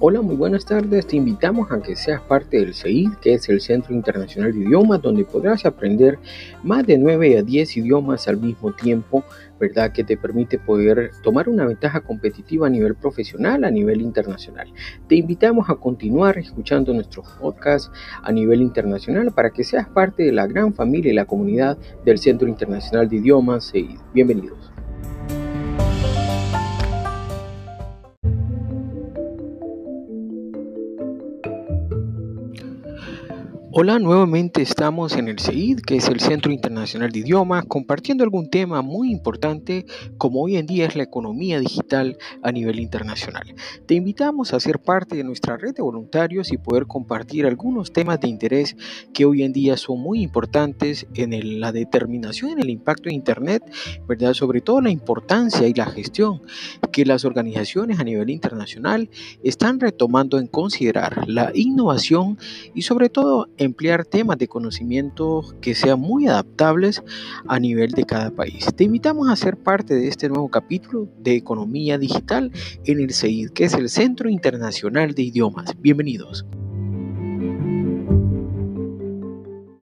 Hola, muy buenas tardes. Te invitamos a que seas parte del CEID, que es el Centro Internacional de Idiomas, donde podrás aprender más de 9 a 10 idiomas al mismo tiempo, ¿verdad? Que te permite poder tomar una ventaja competitiva a nivel profesional, a nivel internacional. Te invitamos a continuar escuchando nuestros podcasts a nivel internacional para que seas parte de la gran familia y la comunidad del Centro Internacional de Idiomas CEID. Bienvenidos. Hola, nuevamente estamos en el CEID, que es el Centro Internacional de Idiomas, compartiendo algún tema muy importante como hoy en día es la economía digital a nivel internacional. Te invitamos a ser parte de nuestra red de voluntarios y poder compartir algunos temas de interés que hoy en día son muy importantes en la determinación en el impacto de Internet, ¿verdad? Sobre todo la importancia y la gestión que las organizaciones a nivel internacional están retomando en considerar la innovación y sobre todo emplear temas de conocimiento que sean muy adaptables a nivel de cada país. Te invitamos a ser parte de este nuevo capítulo de Economía Digital en el CEID, que es el Centro Internacional de Idiomas. Bienvenidos.